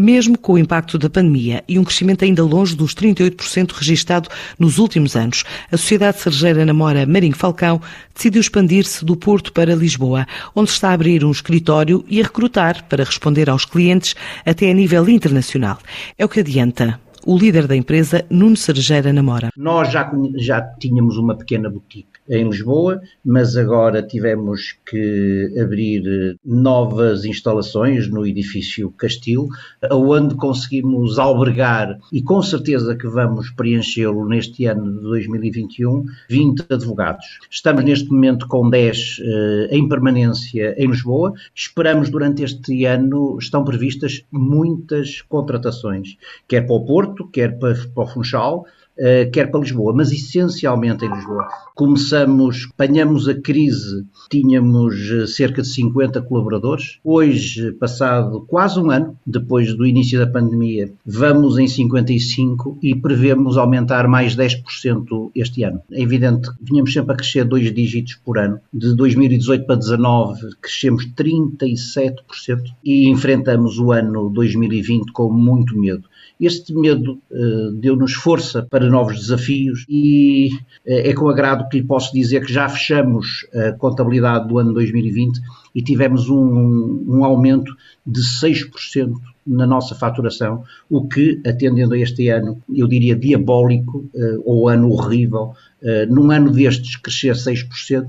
Mesmo com o impacto da pandemia e um crescimento ainda longe dos 38% registado nos últimos anos, a Sociedade Cerejeira Namora Marinho Falcão decidiu expandir-se do Porto para Lisboa, onde está a abrir um escritório e a recrutar para responder aos clientes até a nível internacional. É o que adianta o líder da empresa, Nuno Cerejeira Namora. Nós já, já tínhamos uma pequena boutique em Lisboa, mas agora tivemos que abrir eh, novas instalações no edifício Castil, onde conseguimos albergar, e com certeza que vamos preenchê-lo neste ano de 2021, 20 advogados. Estamos neste momento com 10 eh, em permanência em Lisboa. Esperamos durante este ano, estão previstas muitas contratações, quer para o Porto, quer para, para o Funchal, quer para Lisboa, mas essencialmente em Lisboa. Começamos, apanhamos a crise, tínhamos eh, cerca de 50 colaboradores. Hoje, passado quase um ano depois do início da pandemia, vamos em 55 e prevemos aumentar mais 10% este ano. É evidente que vinhamos sempre a crescer dois dígitos por ano. De 2018 para 2019 crescemos 37% e enfrentamos o ano 2020 com muito medo. Este medo uh, deu-nos força para novos desafios e uh, é com agrado que lhe posso dizer que já fechamos a contabilidade do ano 2020 e tivemos um, um aumento de 6% na nossa faturação, o que, atendendo a este ano, eu diria diabólico, uh, ou ano horrível, num ano destes crescer 6%,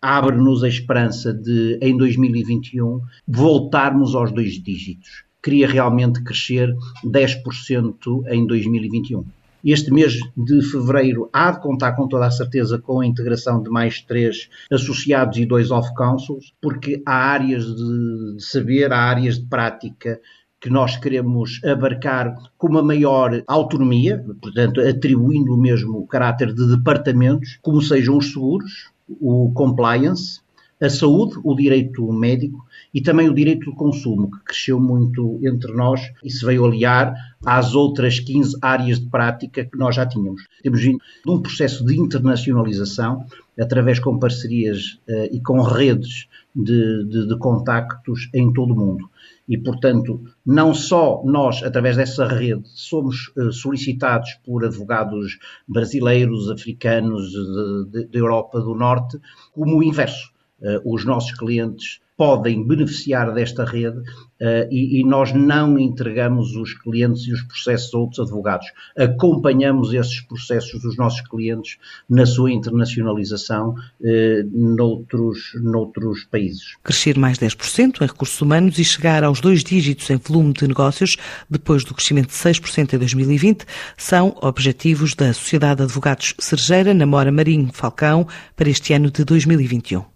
abre-nos a esperança de, em 2021, voltarmos aos dois dígitos queria realmente crescer 10% em 2021. Este mês de fevereiro há de contar com toda a certeza com a integração de mais três associados e dois off-councils, porque há áreas de saber, há áreas de prática que nós queremos abarcar com uma maior autonomia, portanto, atribuindo o mesmo caráter de departamentos, como sejam os seguros, o compliance, a saúde, o direito médico e também o direito do consumo, que cresceu muito entre nós e se veio aliar às outras 15 áreas de prática que nós já tínhamos. Temos vindo de um processo de internacionalização, através com parcerias uh, e com redes de, de, de contactos em todo o mundo. E, portanto, não só nós, através dessa rede, somos uh, solicitados por advogados brasileiros, africanos, da Europa do Norte, como o inverso os nossos clientes podem beneficiar desta rede uh, e, e, nós não entregamos os clientes e os processos a outros advogados. Acompanhamos esses processos dos nossos clientes na sua internacionalização uh, noutros, noutros países. Crescer mais 10% em recursos humanos e chegar aos dois dígitos em volume de negócios depois do crescimento de 6% em 2020 são objetivos da Sociedade de Advogados Sergeira Namora Marinho Falcão para este ano de 2021.